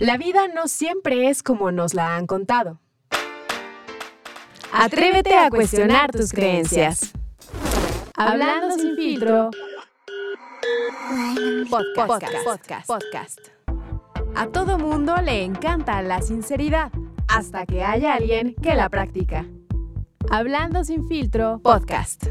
La vida no siempre es como nos la han contado. Atrévete a cuestionar tus creencias. Hablando sin filtro. Podcast, podcast, podcast. A todo mundo le encanta la sinceridad, hasta que haya alguien que la practica. Hablando sin filtro, podcast.